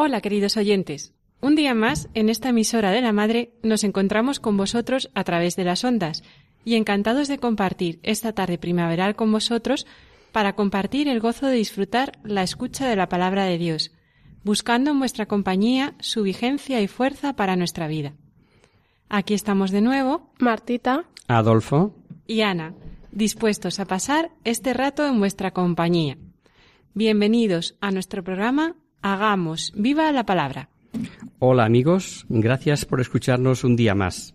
Hola queridos oyentes. Un día más, en esta emisora de la Madre, nos encontramos con vosotros a través de las ondas y encantados de compartir esta tarde primaveral con vosotros para compartir el gozo de disfrutar la escucha de la palabra de Dios, buscando en vuestra compañía su vigencia y fuerza para nuestra vida. Aquí estamos de nuevo, Martita, Adolfo, y Ana, dispuestos a pasar este rato en vuestra compañía. Bienvenidos a nuestro programa Hagamos viva la palabra. hola amigos, gracias por escucharnos un día más.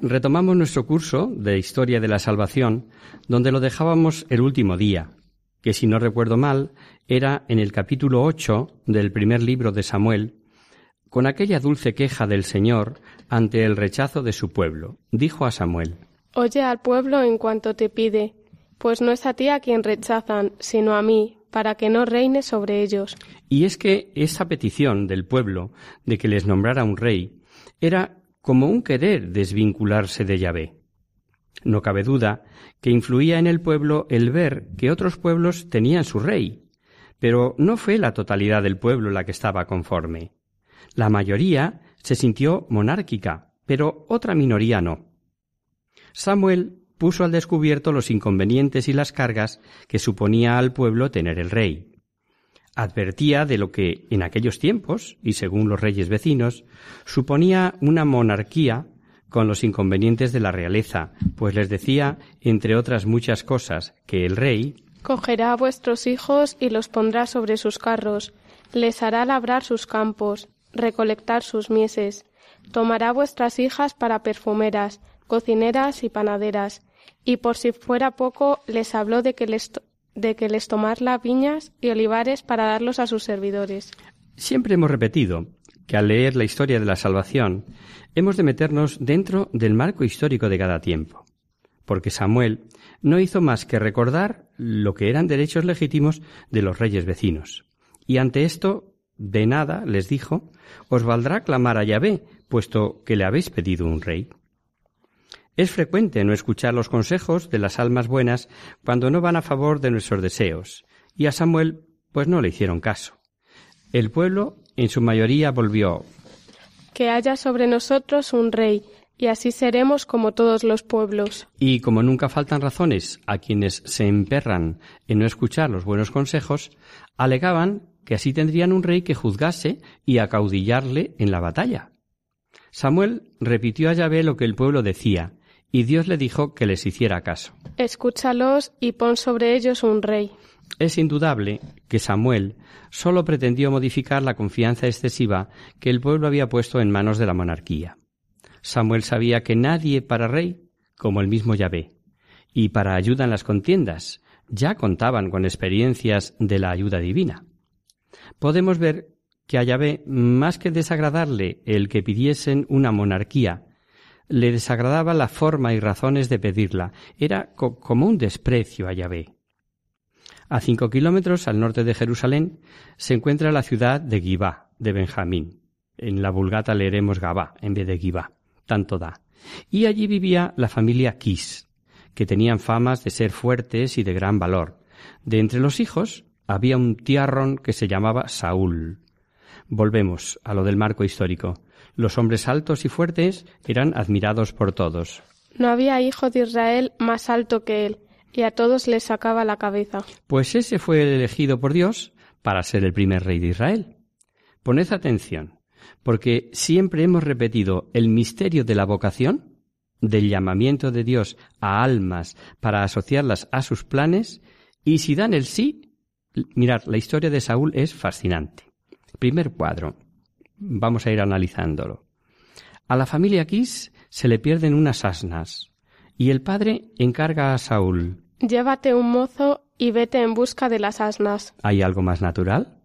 Retomamos nuestro curso de Historia de la Salvación, donde lo dejábamos el último día, que si no recuerdo mal, era en el capítulo 8 del primer libro de Samuel, con aquella dulce queja del Señor ante el rechazo de su pueblo. Dijo a Samuel, oye al pueblo en cuanto te pide, pues no es a ti a quien rechazan, sino a mí, para que no reine sobre ellos. Y es que esa petición del pueblo de que les nombrara un rey era como un querer desvincularse de Yahvé. No cabe duda que influía en el pueblo el ver que otros pueblos tenían su rey, pero no fue la totalidad del pueblo la que estaba conforme. La mayoría se sintió monárquica, pero otra minoría no. Samuel puso al descubierto los inconvenientes y las cargas que suponía al pueblo tener el rey. Advertía de lo que en aquellos tiempos, y según los reyes vecinos, suponía una monarquía con los inconvenientes de la realeza, pues les decía, entre otras muchas cosas, que el rey Cogerá a vuestros hijos y los pondrá sobre sus carros, les hará labrar sus campos, recolectar sus mieses, tomará vuestras hijas para perfumeras, cocineras y panaderas, y por si fuera poco les habló de que les, de que les tomarla viñas y olivares para darlos a sus servidores. Siempre hemos repetido que al leer la historia de la salvación hemos de meternos dentro del marco histórico de cada tiempo, porque Samuel no hizo más que recordar lo que eran derechos legítimos de los reyes vecinos. Y ante esto, de nada, les dijo, os valdrá clamar a Yahvé, puesto que le habéis pedido un rey. Es frecuente no escuchar los consejos de las almas buenas cuando no van a favor de nuestros deseos, y a Samuel pues no le hicieron caso. El pueblo, en su mayoría, volvió Que haya sobre nosotros un rey, y así seremos como todos los pueblos. Y como nunca faltan razones a quienes se emperran en no escuchar los buenos consejos, alegaban que así tendrían un rey que juzgase y acaudillarle en la batalla. Samuel repitió a Yahvé lo que el pueblo decía, y Dios le dijo que les hiciera caso. Escúchalos y pon sobre ellos un rey. Es indudable que Samuel sólo pretendió modificar la confianza excesiva que el pueblo había puesto en manos de la monarquía. Samuel sabía que nadie para rey como el mismo Yahvé, y para ayuda en las contiendas ya contaban con experiencias de la ayuda divina. Podemos ver que a Yahvé, más que desagradarle el que pidiesen una monarquía, le desagradaba la forma y razones de pedirla. Era co- como un desprecio a Yahvé. A cinco kilómetros al norte de Jerusalén se encuentra la ciudad de Gibá, de Benjamín. En la Vulgata leeremos Gabá en vez de Gibá. Tanto da. Y allí vivía la familia Quis, que tenían famas de ser fuertes y de gran valor. De entre los hijos había un tiarrón que se llamaba Saúl. Volvemos a lo del marco histórico. Los hombres altos y fuertes eran admirados por todos. No había hijo de Israel más alto que él, y a todos les sacaba la cabeza. Pues ese fue el elegido por Dios para ser el primer rey de Israel. Poned atención. porque siempre hemos repetido el misterio de la vocación, del llamamiento de Dios a almas para asociarlas a sus planes, y si dan el sí, mirad, la historia de Saúl es fascinante. Primer cuadro. Vamos a ir analizándolo. A la familia Quis se le pierden unas asnas, y el padre encarga a Saúl. Llévate un mozo y vete en busca de las asnas. ¿Hay algo más natural?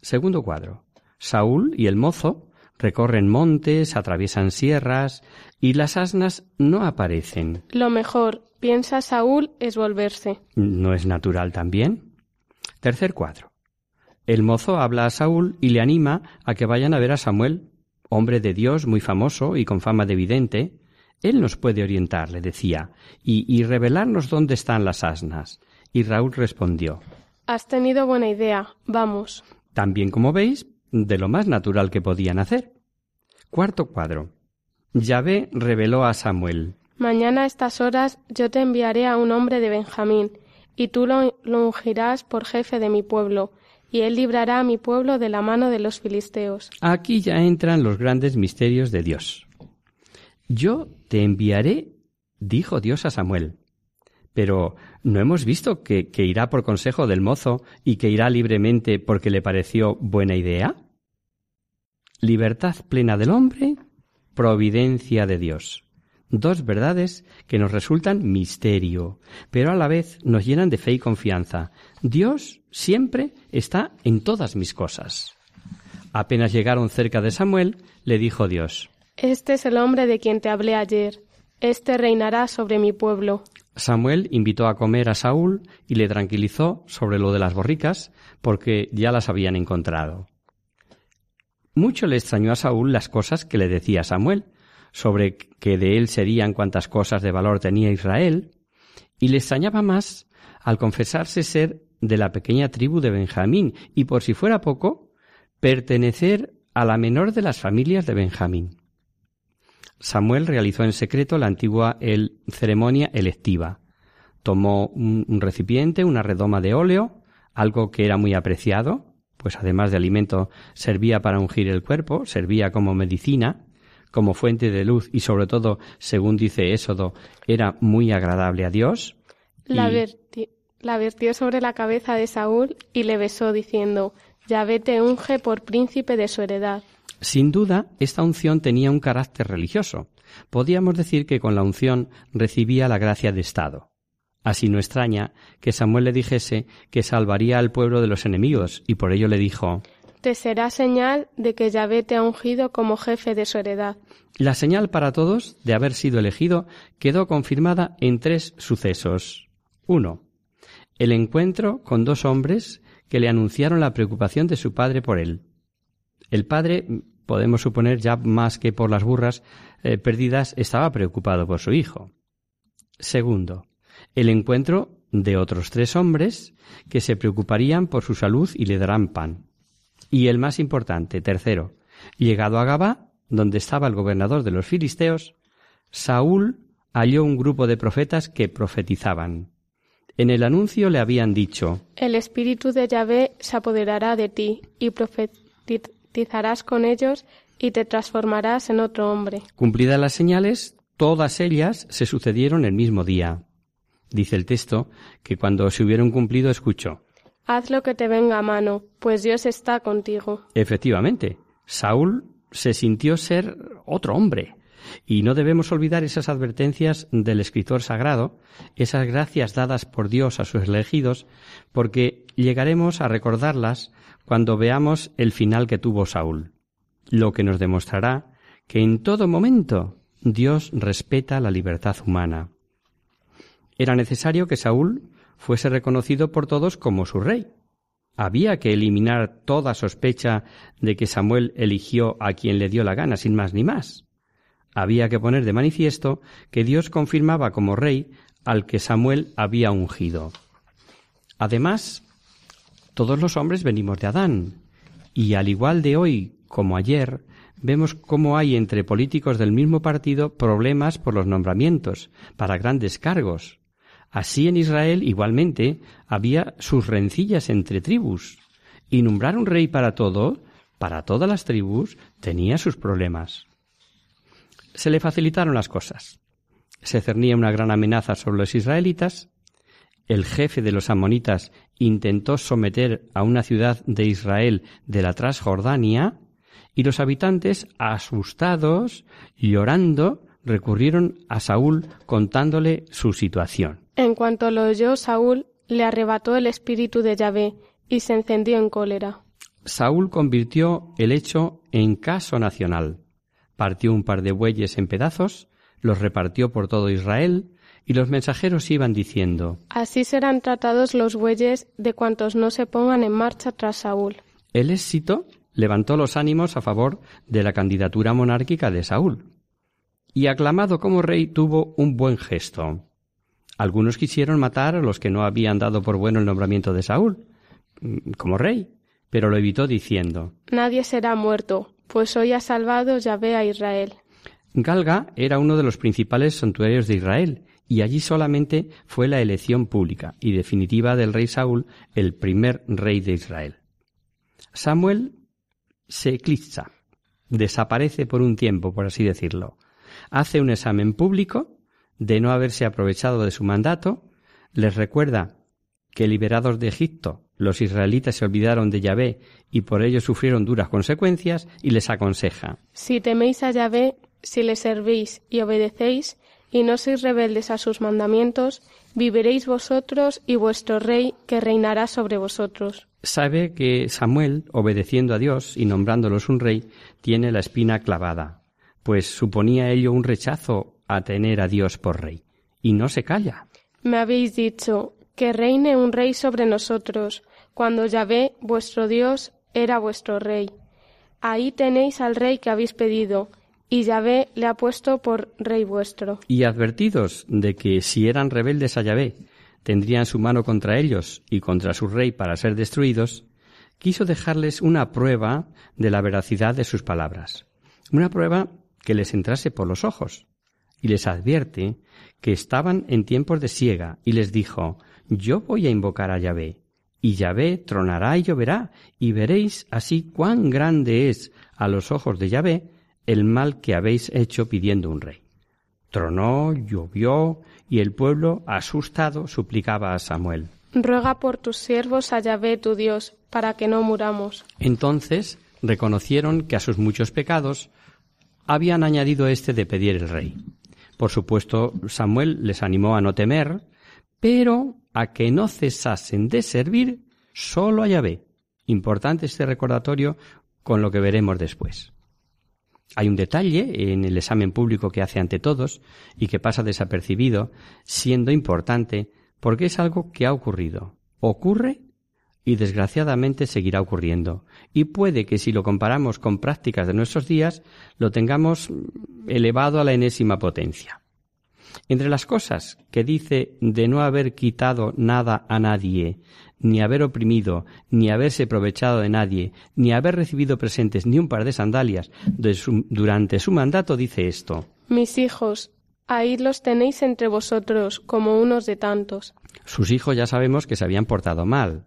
Segundo cuadro. Saúl y el mozo recorren montes, atraviesan sierras, y las asnas no aparecen. Lo mejor, piensa Saúl, es volverse. ¿No es natural también? Tercer cuadro. El mozo habla a Saúl y le anima a que vayan a ver a Samuel, hombre de Dios muy famoso y con fama de vidente. Él nos puede orientar, le decía, y, y revelarnos dónde están las asnas. Y Raúl respondió Has tenido buena idea. Vamos. También, como veis, de lo más natural que podían hacer. Cuarto cuadro. Yahvé reveló a Samuel. Mañana a estas horas yo te enviaré a un hombre de Benjamín, y tú lo, lo ungirás por jefe de mi pueblo, y él librará a mi pueblo de la mano de los filisteos. Aquí ya entran los grandes misterios de Dios. Yo te enviaré, dijo Dios a Samuel. Pero ¿no hemos visto que, irá por consejo del mozo y que irá libremente porque le pareció buena idea? Libertad plena del hombre, providencia de Dios. Dos verdades que nos resultan misterio, pero a la vez nos llenan de fe y confianza. Dios siempre está en todas mis cosas. Apenas llegaron cerca de Samuel, le dijo Dios, Este es el hombre de quien te hablé ayer. Este reinará sobre mi pueblo. Samuel invitó a comer a Saúl y le tranquilizó sobre lo de las borricas, porque ya las habían encontrado. Mucho le extrañó a Saúl las cosas que le decía Samuel, sobre que de él serían cuantas cosas de valor tenía Israel, y le extrañaba más al confesarse ser de la pequeña tribu de Benjamín y, por si fuera poco, pertenecer a la menor de las familias de Benjamín. Samuel realizó en secreto la antigua el, ceremonia electiva. Tomó un, un recipiente, una redoma de óleo, algo que era muy apreciado, pues además de alimento servía para ungir el cuerpo, servía como medicina, como fuente de luz y sobre todo, según dice Éxodo, era muy agradable a Dios. La, y- verti- la vertió sobre la cabeza de Saúl y le besó diciendo, Yahvé te unge por príncipe de su heredad. Sin duda, esta unción tenía un carácter religioso. Podíamos decir que con la unción recibía la gracia de Estado. Así no extraña que Samuel le dijese que salvaría al pueblo de los enemigos, y por ello le dijo Te será señal de que Yahvé te ha ungido como jefe de su heredad. La señal para todos de haber sido elegido quedó confirmada en tres sucesos. Uno, el encuentro con dos hombres que le anunciaron la preocupación de su padre por él. El padre, podemos suponer ya más que por las burras eh, perdidas, estaba preocupado por su hijo. Segundo, el encuentro de otros tres hombres que se preocuparían por su salud y le darán pan. Y el más importante, tercero, llegado a Gabá, donde estaba el gobernador de los filisteos, Saúl halló un grupo de profetas que profetizaban. En el anuncio le habían dicho El espíritu de Yahvé se apoderará de ti y profetizarás con ellos y te transformarás en otro hombre. Cumplidas las señales, todas ellas se sucedieron el mismo día. Dice el texto que cuando se hubieron cumplido escuchó. Haz lo que te venga a mano, pues Dios está contigo. Efectivamente, Saúl se sintió ser otro hombre. Y no debemos olvidar esas advertencias del escritor sagrado, esas gracias dadas por Dios a sus elegidos, porque llegaremos a recordarlas cuando veamos el final que tuvo Saúl, lo que nos demostrará que en todo momento Dios respeta la libertad humana. Era necesario que Saúl fuese reconocido por todos como su rey. Había que eliminar toda sospecha de que Samuel eligió a quien le dio la gana, sin más ni más. Había que poner de manifiesto que Dios confirmaba como rey al que Samuel había ungido. Además, todos los hombres venimos de Adán, y al igual de hoy como ayer, vemos cómo hay entre políticos del mismo partido problemas por los nombramientos para grandes cargos. Así en Israel igualmente había sus rencillas entre tribus, y nombrar un rey para todo para todas las tribus, tenía sus problemas. Se le facilitaron las cosas. Se cernía una gran amenaza sobre los israelitas. El jefe de los amonitas intentó someter a una ciudad de Israel de la Transjordania y los habitantes, asustados, llorando, recurrieron a Saúl contándole su situación. En cuanto lo oyó Saúl, le arrebató el espíritu de Yahvé y se encendió en cólera. Saúl convirtió el hecho en caso nacional. Partió un par de bueyes en pedazos, los repartió por todo Israel, y los mensajeros iban diciendo Así serán tratados los bueyes de cuantos no se pongan en marcha tras Saúl. El éxito levantó los ánimos a favor de la candidatura monárquica de Saúl. Y aclamado como rey tuvo un buen gesto. Algunos quisieron matar a los que no habían dado por bueno el nombramiento de Saúl, mm, como rey, pero lo evitó diciendo Nadie será muerto, pues hoy ha salvado Yahvé a Israel. Galga era uno de los principales santuarios de Israel, y allí solamente fue la elección pública y definitiva del rey Saúl, el primer rey de Israel. Samuel se eclipsa, desaparece por un tiempo, por así decirlo. Hace un examen público de no haberse aprovechado de su mandato, les recuerda que liberados de Egipto los israelitas se olvidaron de Yahvé y por ello sufrieron duras consecuencias y les aconseja Si teméis a Yahvé, si le servís y obedecéis, y no sois rebeldes a sus mandamientos, viviréis vosotros y vuestro rey que reinará sobre vosotros. Sabe que Samuel, obedeciendo a Dios y nombrándolos un rey, tiene la espina clavada, pues suponía ello un rechazo a tener a Dios por rey. Y no se calla. Me habéis dicho que reine un rey sobre nosotros, cuando Yahvé, vuestro Dios, era vuestro rey. Ahí tenéis al rey que habéis pedido, y Yahvé le ha puesto por rey vuestro. Y advertidos de que si eran rebeldes a Yahvé, tendrían su mano contra ellos y contra su rey para ser destruidos, quiso dejarles una prueba de la veracidad de sus palabras, una prueba que les entrase por los ojos, y les advierte que estaban en tiempos de siega, y les dijo, yo voy a invocar a Yahvé, y Yahvé tronará y lloverá, y veréis así cuán grande es a los ojos de Yahvé el mal que habéis hecho pidiendo un rey. Tronó, llovió, y el pueblo, asustado, suplicaba a Samuel. Ruega por tus siervos a Yahvé tu Dios, para que no muramos. Entonces reconocieron que a sus muchos pecados habían añadido este de pedir el rey. Por supuesto, Samuel les animó a no temer, pero a que no cesasen de servir solo a Yahvé. Importante este recordatorio con lo que veremos después. Hay un detalle en el examen público que hace ante todos y que pasa desapercibido, siendo importante porque es algo que ha ocurrido. Ocurre y desgraciadamente seguirá ocurriendo. Y puede que si lo comparamos con prácticas de nuestros días, lo tengamos elevado a la enésima potencia. Entre las cosas que dice de no haber quitado nada a nadie, ni haber oprimido, ni haberse aprovechado de nadie, ni haber recibido presentes ni un par de sandalias durante su mandato, dice esto. Mis hijos, ahí los tenéis entre vosotros como unos de tantos. Sus hijos ya sabemos que se habían portado mal.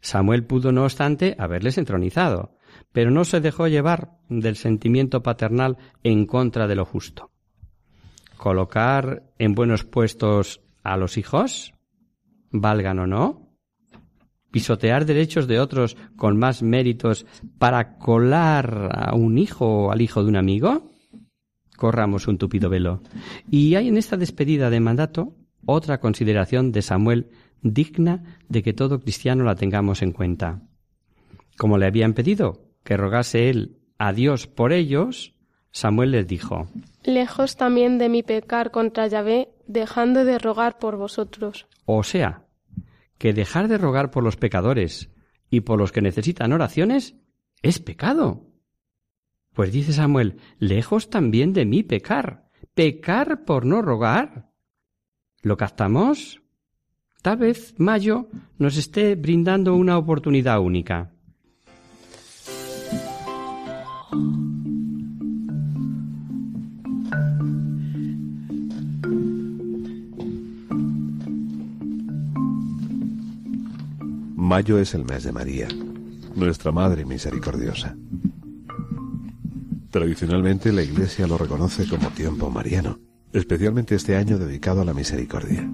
Samuel pudo, no obstante, haberles entronizado, pero no se dejó llevar del sentimiento paternal en contra de lo justo. Colocar en buenos puestos a los hijos, valgan o no, pisotear derechos de otros con más méritos para colar a un hijo o al hijo de un amigo? Corramos un tupido velo. Y hay en esta despedida de mandato otra consideración de Samuel digna de que todo cristiano la tengamos en cuenta. Como le habían pedido que rogase él a Dios por ellos, Samuel les dijo Lejos también de mi pecar contra Yahvé, dejando de rogar por vosotros. O sea, que dejar de rogar por los pecadores y por los que necesitan oraciones es pecado. Pues dice Samuel, lejos también de mí pecar, pecar por no rogar. ¿Lo captamos? Tal vez Mayo nos esté brindando una oportunidad única. Mayo es el mes de María, nuestra Madre Misericordiosa. Tradicionalmente la Iglesia lo reconoce como tiempo mariano, especialmente este año dedicado a la misericordia.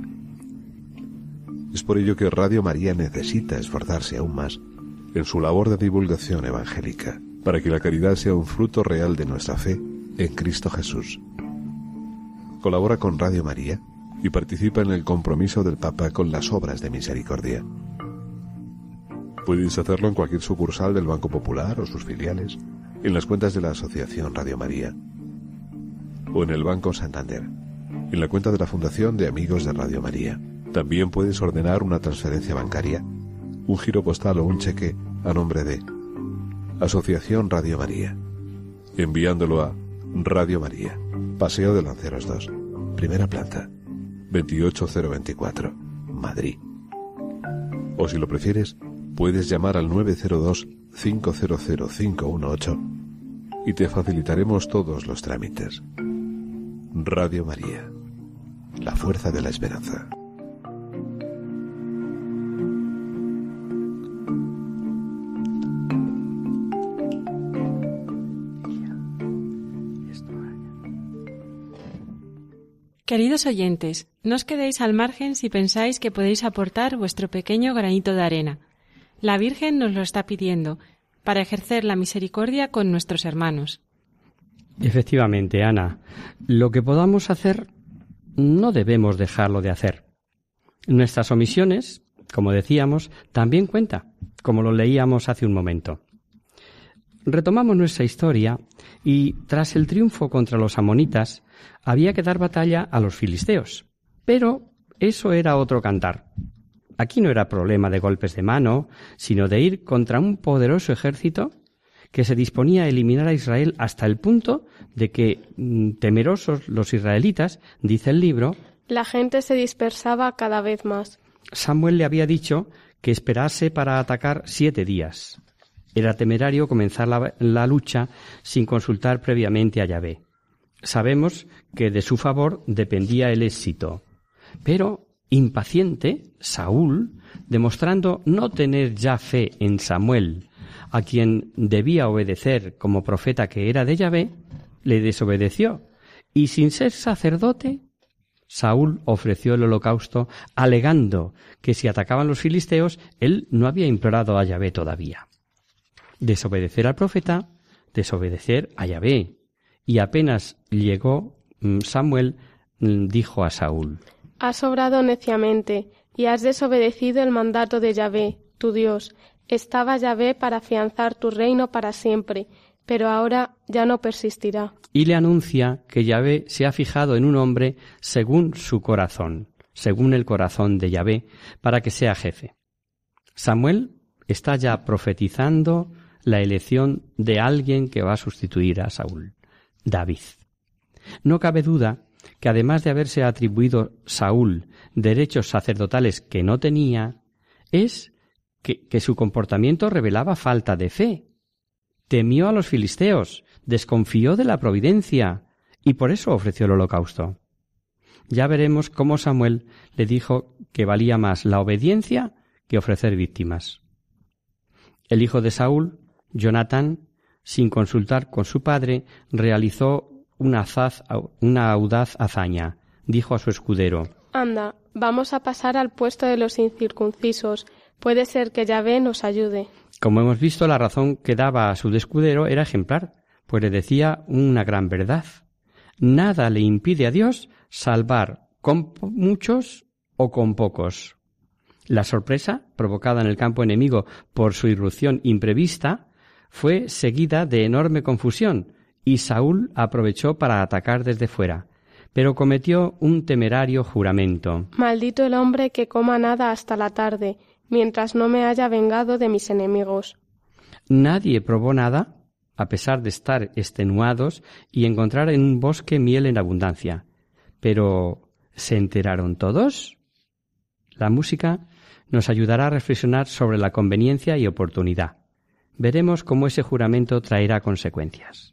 Es por ello que Radio María necesita esforzarse aún más en su labor de divulgación evangélica, para que la caridad sea un fruto real de nuestra fe en Cristo Jesús. Colabora con Radio María y participa en el compromiso del Papa con las obras de misericordia. Puedes hacerlo en cualquier sucursal del Banco Popular o sus filiales, en las cuentas de la Asociación Radio María o en el Banco Santander, en la cuenta de la Fundación de Amigos de Radio María. También puedes ordenar una transferencia bancaria, un giro postal o un cheque a nombre de Asociación Radio María, enviándolo a Radio María, Paseo de Lanceros 2, primera planta, 28024, Madrid. O si lo prefieres, puedes llamar al 902 500 518 y te facilitaremos todos los trámites. Radio María, la fuerza de la esperanza. Queridos oyentes, no os quedéis al margen si pensáis que podéis aportar vuestro pequeño granito de arena. La Virgen nos lo está pidiendo para ejercer la misericordia con nuestros hermanos. Efectivamente, Ana, lo que podamos hacer no debemos dejarlo de hacer. Nuestras omisiones, como decíamos, también cuenta, como lo leíamos hace un momento. Retomamos nuestra historia y tras el triunfo contra los amonitas había que dar batalla a los filisteos. Pero eso era otro cantar. Aquí no era problema de golpes de mano, sino de ir contra un poderoso ejército que se disponía a eliminar a Israel hasta el punto de que, mm, temerosos los israelitas, dice el libro, la gente se dispersaba cada vez más. Samuel le había dicho que esperase para atacar siete días. Era temerario comenzar la, la lucha sin consultar previamente a Yahvé. Sabemos que de su favor dependía el éxito. Pero Impaciente, Saúl, demostrando no tener ya fe en Samuel, a quien debía obedecer como profeta que era de Yahvé, le desobedeció, y sin ser sacerdote, Saúl ofreció el holocausto, alegando que si atacaban los filisteos, él no había implorado a Yahvé todavía. Desobedecer al profeta, desobedecer a Yahvé. Y apenas llegó mm, Samuel, mm, dijo a Saúl, Has obrado neciamente y has desobedecido el mandato de Yahvé, tu Dios. Estaba Yahvé para afianzar tu reino para siempre, pero ahora ya no persistirá. Y le anuncia que Yahvé se ha fijado en un hombre según su corazón, según el corazón de Yahvé, para que sea jefe. Samuel está ya profetizando la elección de alguien que va a sustituir a Saúl, David. No cabe duda que además de haberse atribuido Saúl derechos sacerdotales que no tenía, es que, su comportamiento revelaba falta de fe. Temió a los filisteos, desconfió de la providencia, y por eso ofreció el holocausto. Ya veremos cómo Samuel le dijo que valía más la obediencia que ofrecer víctimas. El hijo de Saúl, Jonatán, sin consultar con su padre, realizó una, una audaz hazaña. Dijo a su escudero Anda, vamos a pasar al puesto de los incircuncisos. Puede ser que Yahvé nos ayude. Como hemos visto, la razón que daba a su escudero era ejemplar, pues le decía una gran verdad. Nada le impide a Dios salvar con muchos o con pocos. La sorpresa, provocada en el campo enemigo por su irrupción imprevista, fue seguida de enorme confusión, y Saúl aprovechó para atacar desde fuera, pero cometió un temerario juramento. Maldito el hombre que coma nada hasta la tarde, mientras no me haya vengado de mis enemigos. Nadie probó nada, a pesar de estar extenuados y encontrar en un bosque miel en abundancia. Pero ¿se enteraron todos? La música nos ayudará a reflexionar sobre la conveniencia y oportunidad. Veremos cómo ese juramento traerá consecuencias.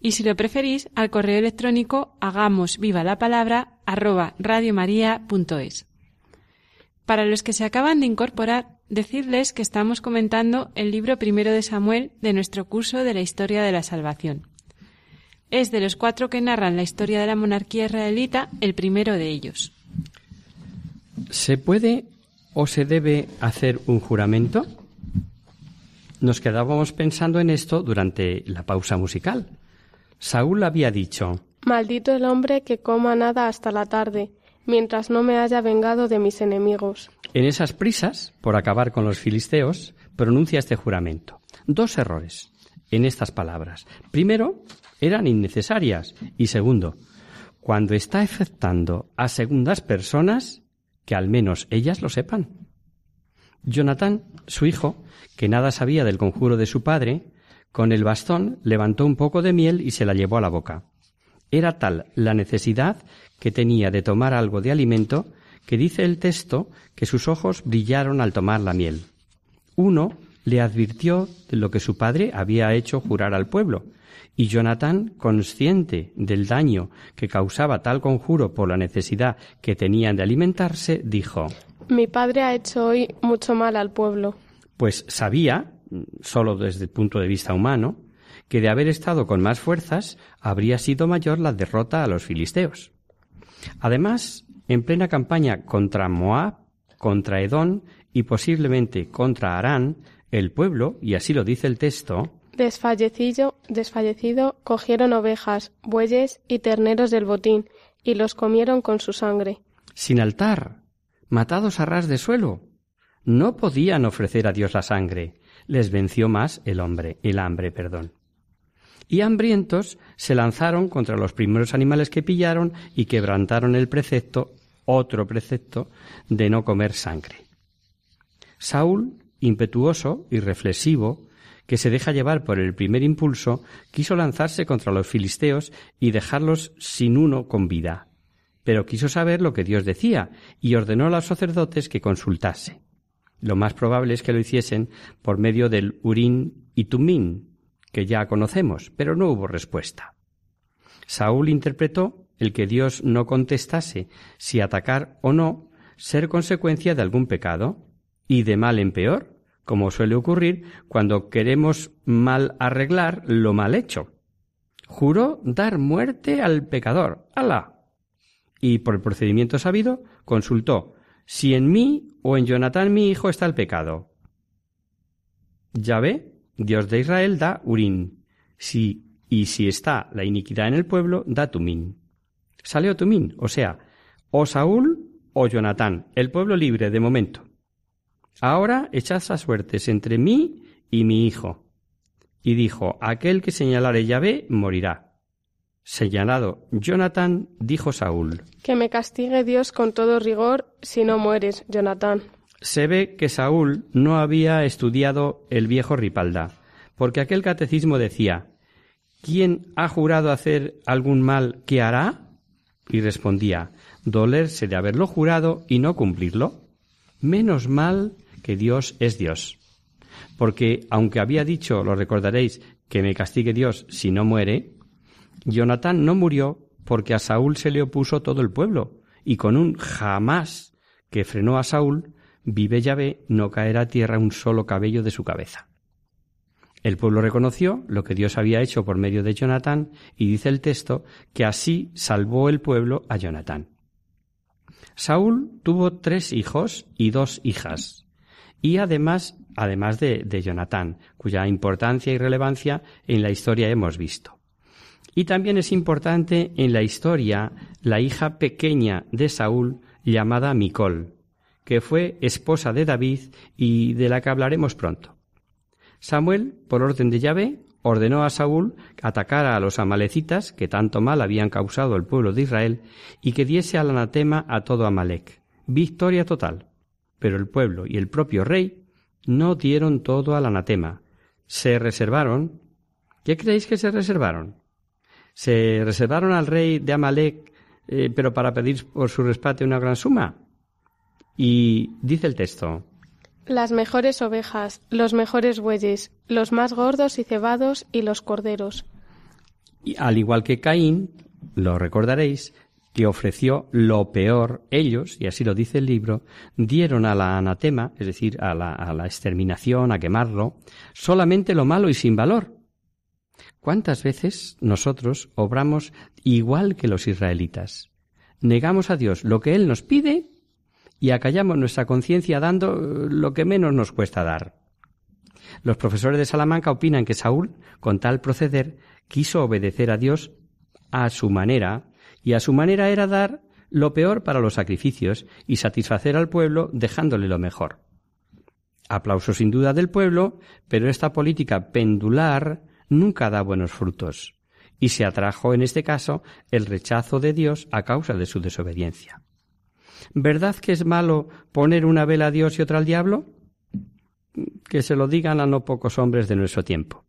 y si lo preferís al correo electrónico hagamos viva la palabra radiomaria.es. Para los que se acaban de incorporar, decirles que estamos comentando el libro primero de Samuel de nuestro curso de la historia de la salvación. Es de los cuatro que narran la historia de la monarquía israelita el primero de ellos. ¿Se puede o se debe hacer un juramento? Nos quedábamos pensando en esto durante la pausa musical. Saúl había dicho Maldito el hombre que coma nada hasta la tarde, mientras no me haya vengado de mis enemigos. En esas prisas, por acabar con los filisteos, pronuncia este juramento. Dos errores en estas palabras. Primero, eran innecesarias. Y segundo, cuando está afectando a segundas personas, que al menos ellas lo sepan. Jonatán, su hijo, que nada sabía del conjuro de su padre, con el bastón levantó un poco de miel y se la llevó a la boca. Era tal la necesidad que tenía de tomar algo de alimento que dice el texto que sus ojos brillaron al tomar la miel. Uno le advirtió de lo que su padre había hecho jurar al pueblo, y Jonatán, consciente del daño que causaba tal conjuro por la necesidad que tenían de alimentarse, dijo Mi padre ha hecho hoy mucho mal al pueblo. Pues sabía solo desde el punto de vista humano, que de haber estado con más fuerzas habría sido mayor la derrota a los filisteos. Además, en plena campaña contra Moab, contra Edón y posiblemente contra Arán, el pueblo, y así lo dice el texto, desfallecido, desfallecido cogieron ovejas, bueyes y terneros del botín, y los comieron con su sangre. Sin altar, matados a ras de suelo. No podían ofrecer a Dios la sangre, les venció más el hombre, el hambre, perdón. Y hambrientos se lanzaron contra los primeros animales que pillaron y quebrantaron el precepto, otro precepto, de no comer sangre. Saúl, impetuoso y reflexivo, que se deja llevar por el primer impulso, quiso lanzarse contra los filisteos y dejarlos sin uno con vida. Pero quiso saber lo que Dios decía y ordenó a los sacerdotes que consultase. Lo más probable es que lo hiciesen por medio del Urín y Tumín, que ya conocemos, pero no hubo respuesta. Saúl interpretó el que Dios no contestase si atacar o no ser consecuencia de algún pecado, y de mal en peor, como suele ocurrir cuando queremos mal arreglar lo mal hecho. Juró dar muerte al pecador, Alá. Y por el procedimiento sabido, consultó si en mí o en Jonatán mi hijo está el pecado. Yahvé, Dios de Israel, da Urín. Si, y si está la iniquidad en el pueblo, da Tumín. Salió Tumín, o sea, o Saúl o Jonatán, el pueblo libre de momento. Ahora echad las suertes entre mí y mi hijo. Y dijo, aquel que señalare Yahvé morirá. Señalado Jonathan, dijo Saúl. Que me castigue Dios con todo rigor si no mueres, Jonatán. Se ve que Saúl no había estudiado el viejo Ripalda, porque aquel catecismo decía ¿Quién ha jurado hacer algún mal que hará? Y respondía dolerse de haberlo jurado y no cumplirlo. Menos mal que Dios es Dios. Porque aunque había dicho, lo recordaréis, que me castigue Dios si no muere, Jonatán no murió porque a Saúl se le opuso todo el pueblo, y con un jamás que frenó a Saúl, vive Yahvé, no caerá a tierra un solo cabello de su cabeza. El pueblo reconoció lo que Dios había hecho por medio de Jonatán y dice el texto que así salvó el pueblo a Jonatán. Saúl tuvo tres hijos y dos hijas, y además, además de, de Jonatán, cuya importancia y relevancia en la historia hemos visto. Y también es importante en la historia la hija pequeña de Saúl llamada Micol, que fue esposa de David y de la que hablaremos pronto. Samuel, por orden de Yahvé, ordenó a Saúl que atacara a los amalecitas que tanto mal habían causado el pueblo de Israel y que diese al anatema a todo Amalek. Victoria total. Pero el pueblo y el propio rey no dieron todo al anatema. Se reservaron. ¿Qué creéis que se reservaron? Se reservaron al rey de Amalek, eh, pero para pedir por su rescate una gran suma. Y dice el texto, las mejores ovejas, los mejores bueyes, los más gordos y cebados y los corderos. Y al igual que Caín, lo recordaréis, que ofreció lo peor, ellos, y así lo dice el libro, dieron a la anatema, es decir, a la, a la exterminación, a quemarlo, solamente lo malo y sin valor. ¿Cuántas veces nosotros obramos igual que los israelitas? Negamos a Dios lo que Él nos pide y acallamos nuestra conciencia dando eh, lo que menos nos cuesta dar. Los profesores de Salamanca opinan que Saúl, con tal proceder, quiso obedecer a Dios a su manera, y a su manera era dar lo peor para los sacrificios y satisfacer al pueblo dejándole lo mejor. Aplauso sin duda del pueblo, pero esta política pendular nunca da buenos frutos, y se atrajo en este caso el rechazo de Dios a causa de su desobediencia. ¿Verdad que es malo poner una vela a Dios y otra al diablo? Que se lo digan a no pocos hombres de nuestro tiempo.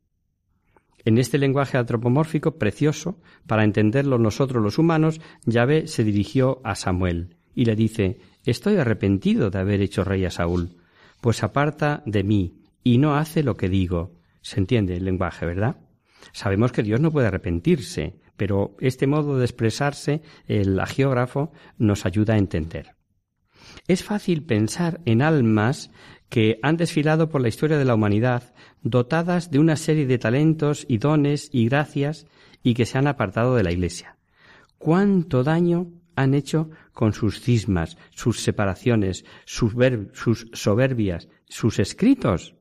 En este lenguaje antropomórfico precioso, para entenderlo nosotros los humanos, Yahvé se dirigió a Samuel y le dice Estoy arrepentido de haber hecho rey a Saúl, pues aparta de mí y no hace lo que digo. Se entiende el lenguaje, ¿verdad? Sabemos que Dios no puede arrepentirse, pero este modo de expresarse, el agiógrafo, nos ayuda a entender. Es fácil pensar en almas que han desfilado por la historia de la humanidad, dotadas de una serie de talentos y dones y gracias, y que se han apartado de la Iglesia. ¿Cuánto daño han hecho con sus cismas, sus separaciones, sus, sus soberbias, sus escritos?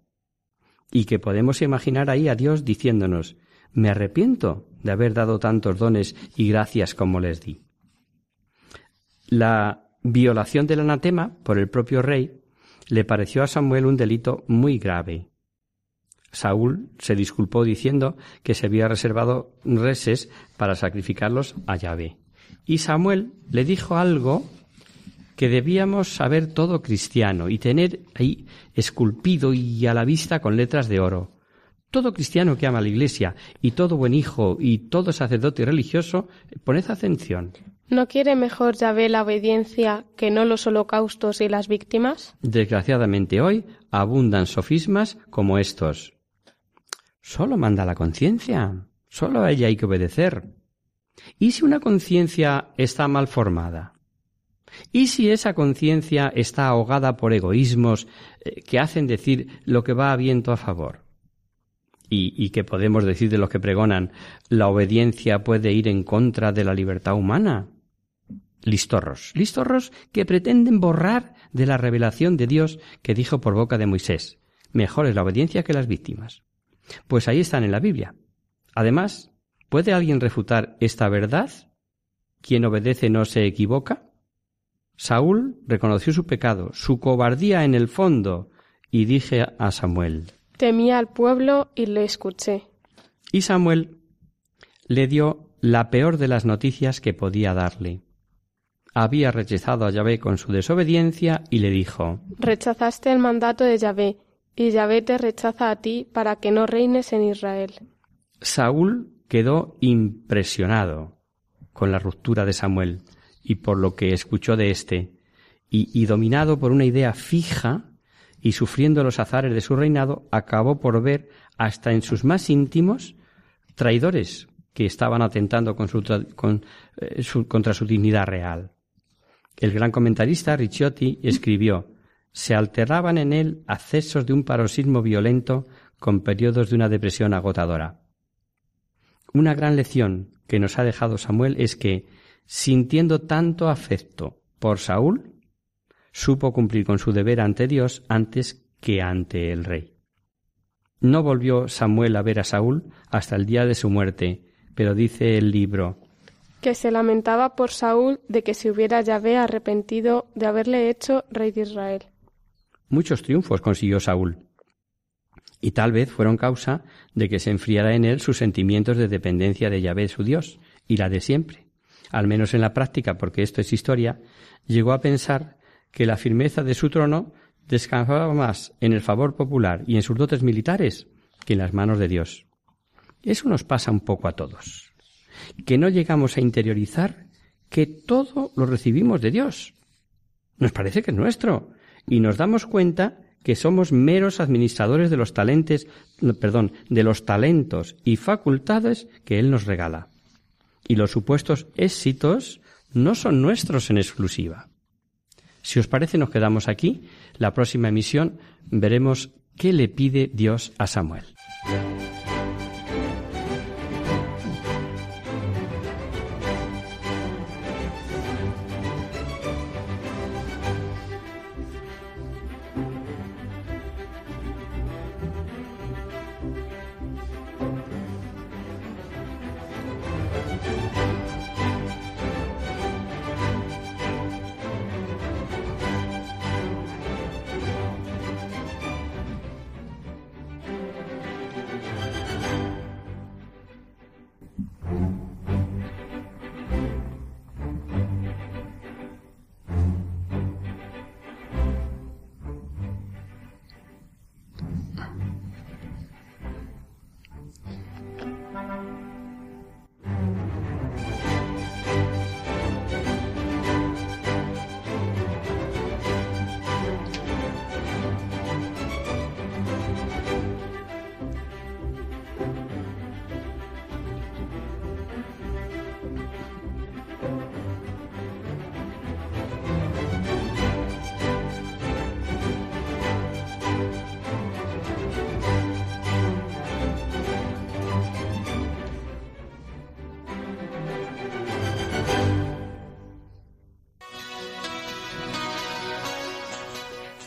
Y que podemos imaginar ahí a Dios diciéndonos, me arrepiento de haber dado tantos dones y gracias como les di. La violación del anatema por el propio rey le pareció a Samuel un delito muy grave. Saúl se disculpó diciendo que se había reservado reses para sacrificarlos a Yahvé. Y Samuel le dijo algo que debíamos saber todo cristiano y tener ahí esculpido y a la vista con letras de oro. Todo cristiano que ama a la Iglesia y todo buen hijo y todo sacerdote religioso, poned atención. ¿No quiere mejor Yahvé la obediencia que no los holocaustos y las víctimas? Desgraciadamente hoy abundan sofismas como estos. Solo manda la conciencia, solo a ella hay que obedecer. ¿Y si una conciencia está mal formada? ¿Y si esa conciencia está ahogada por egoísmos eh, que hacen decir lo que va a viento a favor? y, que podemos decir de los que pregonan, la obediencia puede ir en contra de la libertad humana. Listorros, listorros que pretenden borrar de la revelación de Dios que dijo por boca de Moisés, mejor es la obediencia que las víctimas. Pues ahí están en la Biblia. Además, ¿puede alguien refutar esta verdad? ¿Quien obedece no se equivoca? Saúl reconoció su pecado, su cobardía en el fondo, y dije a Samuel, Temía al pueblo y le escuché. Y Samuel le dio la peor de las noticias que podía darle. Había rechazado a Yahvé con su desobediencia y le dijo Rechazaste el mandato de Yahvé, y Yahvé te rechaza a ti para que no reines en Israel. Saúl quedó impresionado con la ruptura de Samuel y por lo que escuchó de éste, y, dominado por una idea fija y sufriendo los azares de su reinado, acabó por ver hasta en sus más íntimos traidores que estaban atentando con eh, contra su dignidad real. El gran comentarista Ricciotti escribió se alteraban en él accesos de un paroxismo violento con periodos de una depresión agotadora. Una gran lección que nos ha dejado Samuel es que, sintiendo tanto afecto por Saúl, supo cumplir con su deber ante Dios antes que ante el rey. No volvió Samuel a ver a Saúl hasta el día de su muerte, pero dice el libro que se lamentaba por Saúl de que se hubiera Yahvé arrepentido de haberle hecho rey de Israel. Muchos triunfos consiguió Saúl, y tal vez fueron causa de que se enfriara en él sus sentimientos de dependencia de Yahvé su Dios, y la de siempre. Al menos en la práctica, porque esto es historia, llegó a pensar que la firmeza de su trono descansaba más en el favor popular y en sus dotes militares que en las manos de Dios. Eso nos pasa un poco a todos, que no llegamos a interiorizar que todo lo recibimos de Dios. Nos parece que es nuestro y nos damos cuenta que somos meros administradores de los perdón, de los talentos y facultades que Él nos regala. Y los supuestos éxitos no son nuestros en exclusiva. Si os parece, nos quedamos aquí. La próxima emisión veremos qué le pide Dios a Samuel.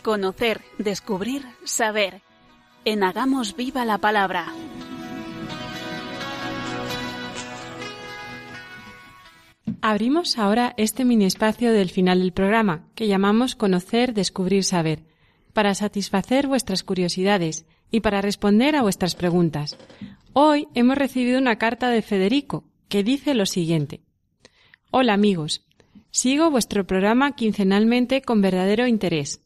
Conocer, descubrir, saber. En Hagamos Viva la Palabra. Abrimos ahora este mini espacio del final del programa, que llamamos Conocer, Descubrir, Saber, para satisfacer vuestras curiosidades y para responder a vuestras preguntas. Hoy hemos recibido una carta de Federico, que dice lo siguiente. Hola amigos, sigo vuestro programa quincenalmente con verdadero interés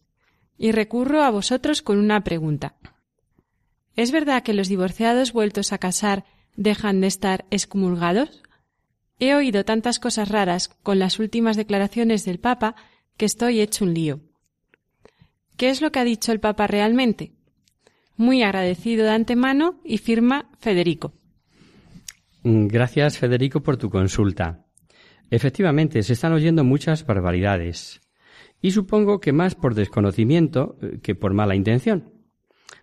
y recurro a vosotros con una pregunta. ¿Es verdad que los divorciados vueltos a casar dejan de estar excomulgados? He oído tantas cosas raras con las últimas declaraciones del Papa que estoy hecho un lío. ¿Qué es lo que ha dicho el Papa realmente? Muy agradecido de antemano y firma Federico. Gracias, Federico, por tu consulta. Efectivamente, se están oyendo muchas barbaridades y supongo que más por desconocimiento eh, que por mala intención.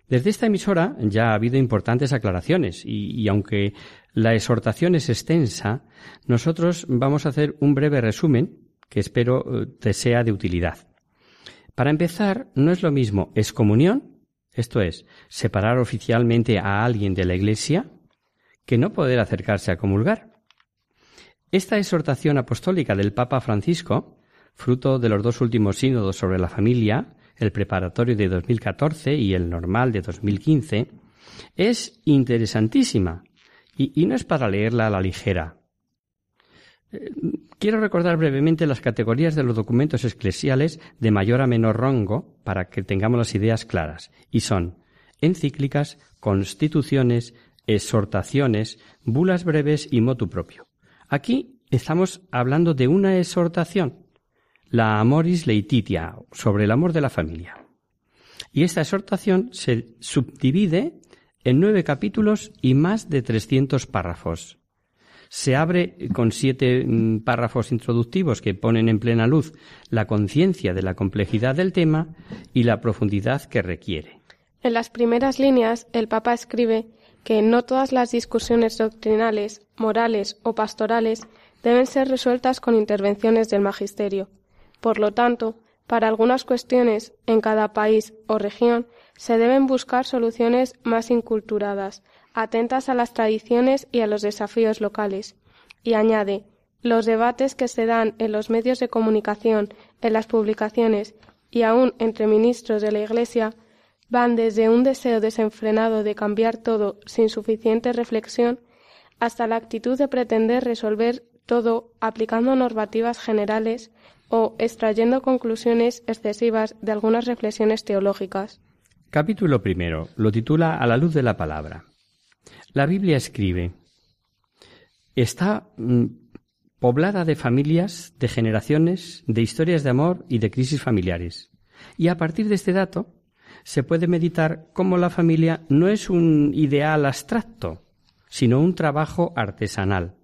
Desde esta emisora ya ha habido importantes aclaraciones y, aunque la exhortación es extensa, nosotros vamos a hacer un breve resumen que espero eh, te sea de utilidad. Para empezar, no es lo mismo excomunión, esto es, separar oficialmente a alguien de la Iglesia, que no poder acercarse a comulgar. Esta exhortación apostólica del Papa Francisco fruto de los dos últimos sínodos sobre la familia, el preparatorio de 2014 y el normal de 2015, es interesantísima y, no es para leerla a la ligera. Eh, quiero recordar brevemente las categorías de los documentos eclesiales de mayor a menor rango para que tengamos las ideas claras, y son encíclicas, constituciones, exhortaciones, bulas breves y motu propio. Aquí estamos hablando de una exhortación, la Amoris Leititia, sobre el amor de la familia. Y esta exhortación se subdivide en nueve capítulos y más de trescientos párrafos. Se abre con siete mm, párrafos introductivos que ponen en plena luz la conciencia de la complejidad del tema y la profundidad que requiere. En las primeras líneas, el Papa escribe que no todas las discusiones doctrinales, morales o pastorales deben ser resueltas con intervenciones del magisterio. Por lo tanto, para algunas cuestiones en cada país o región se deben buscar soluciones más inculturadas, atentas a las tradiciones y a los desafíos locales. Y añade, los debates que se dan en los medios de comunicación, en las publicaciones y aun entre ministros de la Iglesia van desde un deseo desenfrenado de cambiar todo sin suficiente reflexión hasta la actitud de pretender resolver todo aplicando normativas generales o extrayendo conclusiones excesivas de algunas reflexiones teológicas. Capítulo primero. Lo titula A la luz de la palabra. La Biblia escribe, está mm, poblada de familias, de generaciones, de historias de amor y de crisis familiares. Y a partir de este dato se puede meditar cómo la familia no es un ideal abstracto, sino un trabajo artesanal,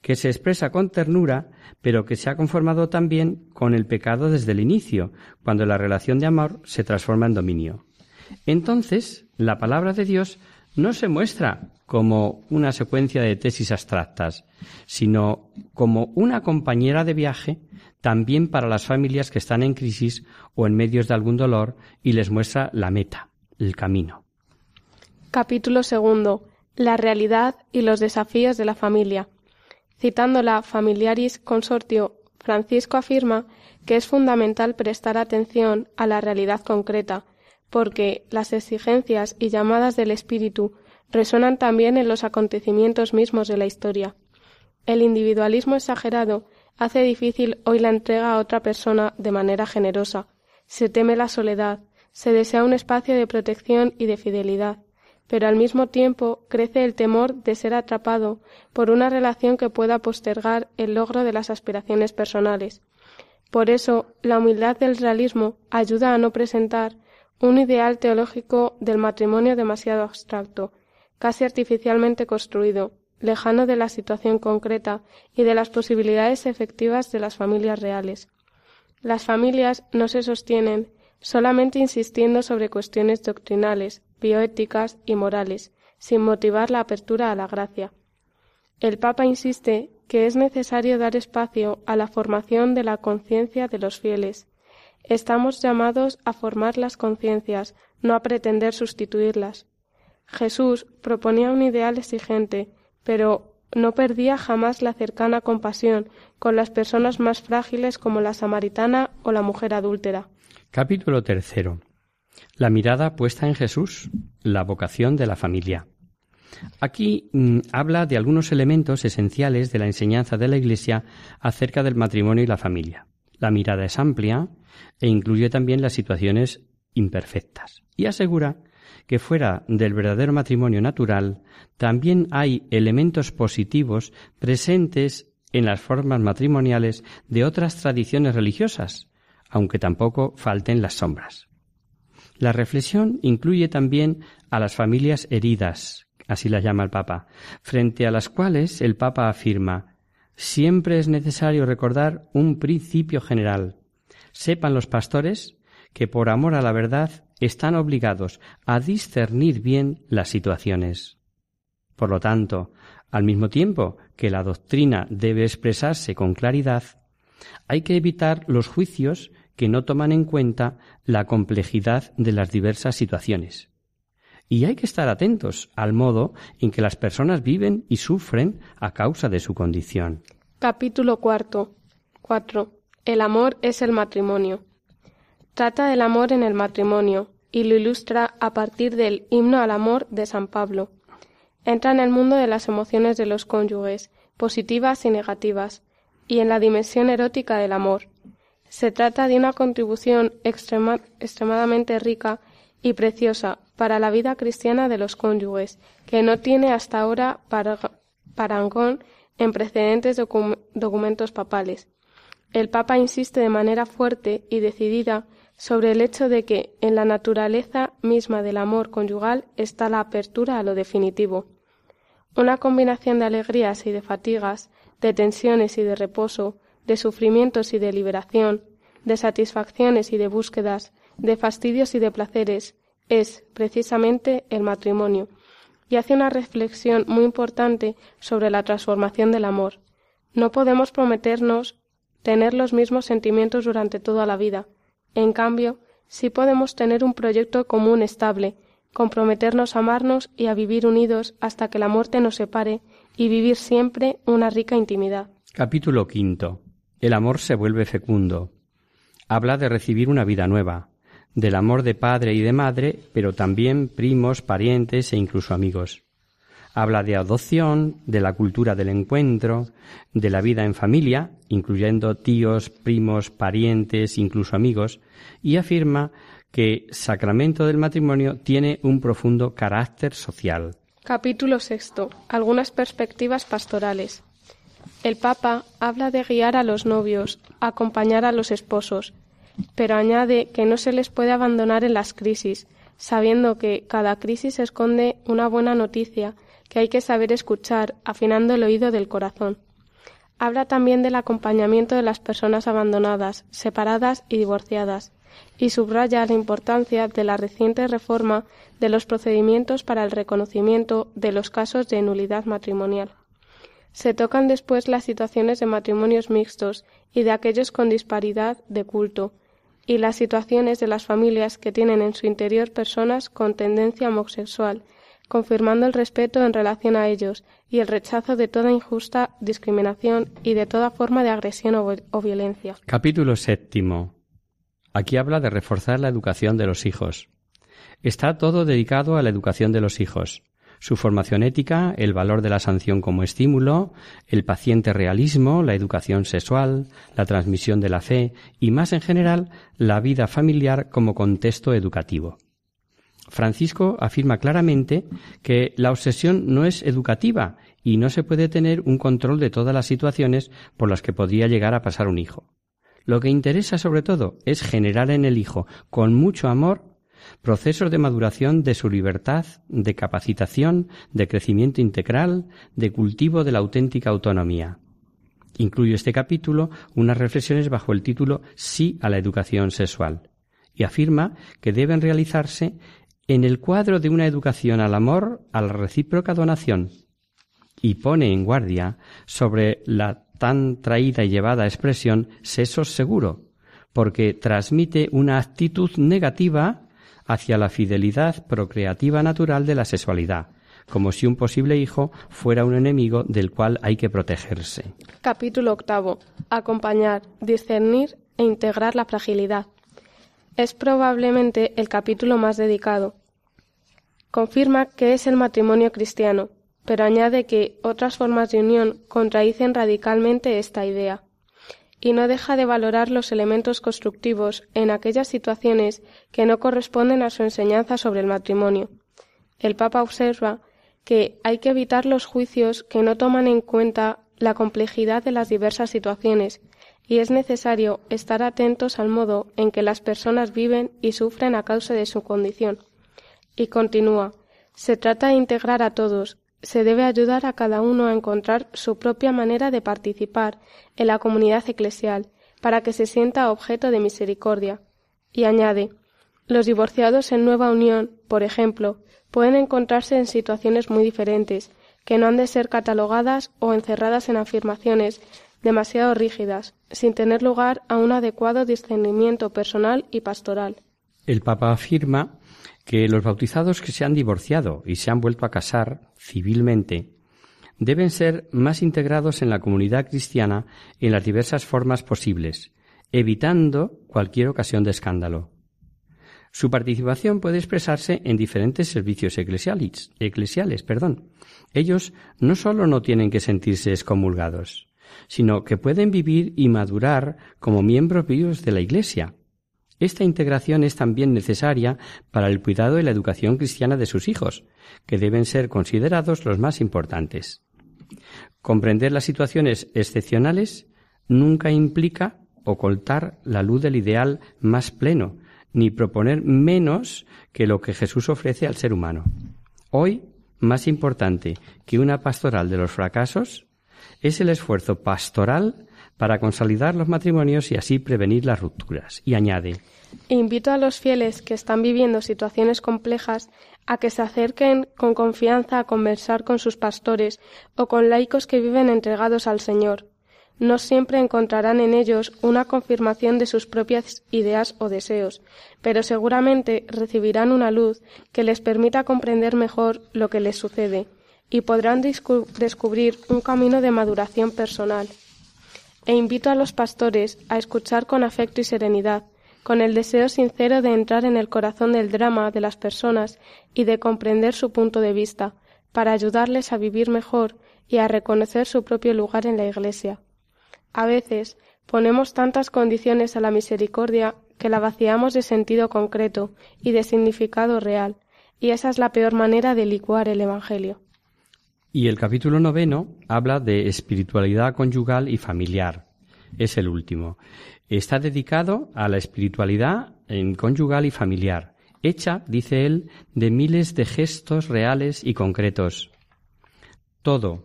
que se expresa con ternura, pero que se ha conformado también con el pecado desde el inicio, cuando la relación de amor se transforma en dominio. Entonces, la palabra de Dios no se muestra como una secuencia de tesis abstractas, sino como una compañera de viaje también para las familias que están en crisis o en medios de algún dolor y les muestra la meta, el camino. Capítulo segundo. La realidad y los desafíos de la familia. Citando la Familiaris Consortio, Francisco afirma que es fundamental prestar atención a la realidad concreta, porque las exigencias y llamadas del espíritu resonan también en los acontecimientos mismos de la historia. El individualismo exagerado hace difícil hoy la entrega a otra persona de manera generosa. Se teme la soledad, se desea un espacio de protección y de fidelidad, pero al mismo tiempo crece el temor de ser atrapado por una relación que pueda postergar el logro de las aspiraciones personales. Por eso, la humildad del realismo ayuda a no presentar un ideal teológico del matrimonio demasiado abstracto, casi artificialmente construido, lejano de la situación concreta y de las posibilidades efectivas de las familias reales. Las familias no se sostienen solamente insistiendo sobre cuestiones doctrinales, bioéticas y morales, sin motivar la apertura a la gracia. El Papa insiste que es necesario dar espacio a la formación de la conciencia de los fieles. Estamos llamados a formar las conciencias, no a pretender sustituirlas. Jesús proponía un ideal exigente, pero no perdía jamás la cercana compasión con las personas más frágiles como la samaritana o la mujer adúltera. Capítulo tercero. La mirada puesta en Jesús, la vocación de la familia. Aquí mm, habla de algunos elementos esenciales de la enseñanza de la Iglesia acerca del matrimonio y la familia. La mirada es amplia e incluye también las situaciones imperfectas y asegura que fuera del verdadero matrimonio natural, también hay elementos positivos presentes en las formas matrimoniales de otras tradiciones religiosas, aunque tampoco falten las sombras. La reflexión incluye también a las familias heridas, así las llama el Papa, frente a las cuales el Papa afirma siempre es necesario recordar un principio general. Sepan los pastores que por amor a la verdad están obligados a discernir bien las situaciones. Por lo tanto, al mismo tiempo que la doctrina debe expresarse con claridad, hay que evitar los juicios que no toman en cuenta la complejidad de las diversas situaciones. Y hay que estar atentos al modo en que las personas viven y sufren a causa de su condición. Capítulo cuarto. El amor es el matrimonio. Trata del amor en el matrimonio y lo ilustra a partir del himno al amor de San Pablo. Entra en el mundo de las emociones de los cónyuges, positivas y negativas, y en la dimensión erótica del amor. Se trata de una contribución extremadamente rica y preciosa para la vida cristiana de los cónyuges, que no tiene hasta ahora parangón en precedentes documentos papales. El Papa insiste de manera fuerte y decidida sobre el hecho de que en la naturaleza misma del amor conyugal está la apertura a lo definitivo. una combinación de alegrías y de fatigas, de tensiones y de reposo, de sufrimientos y de liberación, de satisfacciones y de búsquedas, de fastidios y de placeres, es precisamente el matrimonio, y hace una reflexión muy importante sobre la transformación del amor. No podemos prometernos tener los mismos sentimientos durante toda la vida. En cambio, sí podemos tener un proyecto común estable, comprometernos a amarnos y a vivir unidos hasta que la muerte nos separe y vivir siempre una rica intimidad. Capítulo quinto. El amor se vuelve fecundo. Habla de recibir una vida nueva, del amor de padre y de madre, pero también primos, parientes e incluso amigos. Habla de adopción, de la cultura del encuentro, de la vida en familia, incluyendo tíos, primos, parientes, incluso amigos, y afirma que sacramento del matrimonio tiene un profundo carácter social. Capítulo sexto. Algunas perspectivas pastorales. El Papa habla de guiar a los novios, acompañar a los esposos, pero añade que no se les puede abandonar en las crisis, sabiendo que cada crisis esconde una buena noticia que hay que saber escuchar, afinando el oído del corazón. Habla también del acompañamiento de las personas abandonadas, separadas y divorciadas, y subraya la importancia de la reciente reforma de los procedimientos para el reconocimiento de los casos de nulidad matrimonial. Se tocan después las situaciones de matrimonios mixtos y de aquellos con disparidad de culto, y las situaciones de las familias que tienen en su interior personas con tendencia homosexual, confirmando el respeto en relación a ellos y el rechazo de toda injusta discriminación y de toda forma de agresión o, violencia. Capítulo séptimo. Aquí habla de reforzar la educación de los hijos. Está todo dedicado a la educación de los hijos su formación ética, el valor de la sanción como estímulo, el paciente realismo, la educación sexual, la transmisión de la fe y, más en general, la vida familiar como contexto educativo. Francisco afirma claramente que la obsesión no es educativa y no se puede tener un control de todas las situaciones por las que podría llegar a pasar un hijo. Lo que interesa sobre todo es generar en el hijo, con mucho amor, procesos de maduración de su libertad, de capacitación, de crecimiento integral, de cultivo de la auténtica autonomía. Incluye este capítulo unas reflexiones bajo el título Sí a la educación sexual y afirma que deben realizarse en el cuadro de una educación al amor, a la recíproca donación, y pone en guardia sobre la tan traída y llevada expresión sexo seguro, porque transmite una actitud negativa hacia la fidelidad procreativa natural de la sexualidad, como si un posible hijo fuera un enemigo del cual hay que protegerse. Capítulo octavo. Acompañar, discernir e integrar la fragilidad. Es probablemente el capítulo más dedicado. Confirma que es el matrimonio cristiano, pero añade que otras formas de unión contradicen radicalmente esta idea y no deja de valorar los elementos constructivos en aquellas situaciones que no corresponden a su enseñanza sobre el matrimonio. El Papa observa que hay que evitar los juicios que no toman en cuenta la complejidad de las diversas situaciones y es necesario estar atentos al modo en que las personas viven y sufren a causa de su condición. Y continúa, se trata de integrar a todos, se debe ayudar a cada uno a encontrar su propia manera de participar en la comunidad eclesial, para que se sienta objeto de misericordia. Y añade Los divorciados en nueva unión, por ejemplo, pueden encontrarse en situaciones muy diferentes, que no han de ser catalogadas o encerradas en afirmaciones demasiado rígidas, sin tener lugar a un adecuado discernimiento personal y pastoral. El Papa afirma que los bautizados que se han divorciado y se han vuelto a casar civilmente deben ser más integrados en la comunidad cristiana en las diversas formas posibles, evitando cualquier ocasión de escándalo. Su participación puede expresarse en diferentes servicios eclesiales. perdón. Ellos no solo no tienen que sentirse excomulgados, sino que pueden vivir y madurar como miembros vivos de la Iglesia, esta integración es también necesaria para el cuidado y la educación cristiana de sus hijos, que deben ser considerados los más importantes. Comprender las situaciones excepcionales nunca implica ocultar la luz del ideal más pleno, ni proponer menos que lo que Jesús ofrece al ser humano. Hoy más importante que una pastoral de los fracasos es el esfuerzo pastoral para consolidar los matrimonios y así prevenir las rupturas. Y añade, Invito a los fieles que están viviendo situaciones complejas a que se acerquen con confianza a conversar con sus pastores o con laicos que viven entregados al Señor. No siempre encontrarán en ellos una confirmación de sus propias ideas o deseos, pero seguramente recibirán una luz que les permita comprender mejor lo que les sucede y podrán descubrir un camino de maduración personal. E invito a los pastores a escuchar con afecto y serenidad, con el deseo sincero de entrar en el corazón del drama de las personas y de comprender su punto de vista, para ayudarles a vivir mejor y a reconocer su propio lugar en la Iglesia. A veces ponemos tantas condiciones a la misericordia que la vaciamos de sentido concreto y de significado real, y esa es la peor manera de licuar el Evangelio. Y el capítulo noveno habla de espiritualidad conyugal y familiar. Es el último. Está dedicado a la espiritualidad en conyugal y familiar, hecha, dice él, de miles de gestos reales y concretos. Todo,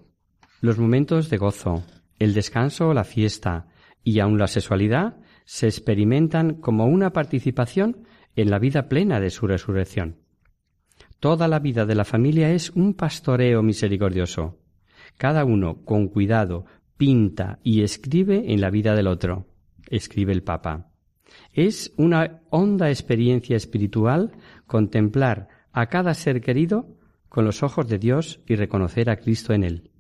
los momentos de gozo, el descanso la fiesta, y aun la sexualidad, se experimentan como una participación en la vida plena de su resurrección. Toda la vida de la familia es un pastoreo misericordioso. Cada uno, con cuidado, pinta y escribe en la vida del otro, escribe el Papa. Es una honda experiencia espiritual contemplar a cada ser querido con los ojos de Dios y reconocer a Cristo en él.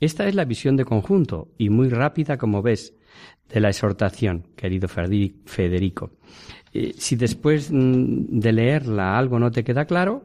Esta es la visión de conjunto y muy rápida, como ves, de la exhortación, querido Federico. Eh, si después mm, de leerla algo no te queda claro,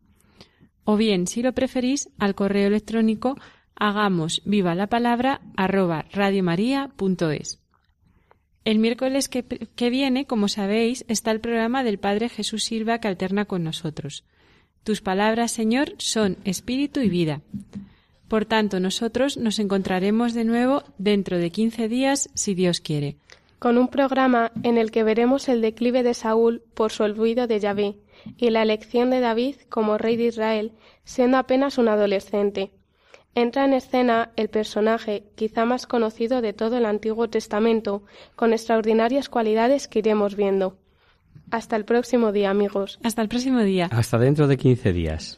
O bien, si lo preferís, al correo electrónico hagamos viva la palabra arroba radiomaria.es. El miércoles que, que, viene, como sabéis, está el programa del Padre Jesús Silva que alterna con nosotros. Tus palabras, Señor, son espíritu y vida. Por tanto, nosotros nos encontraremos de nuevo dentro de quince días, si Dios quiere. Con un programa en el que veremos el declive de Saúl por su olvido de Yahvé y la elección de David como rey de Israel, siendo apenas un adolescente. Entra en escena el personaje quizá más conocido de todo el Antiguo Testamento, con extraordinarias cualidades que iremos viendo. Hasta el próximo día, amigos. Hasta el próximo día. Hasta dentro de quince días.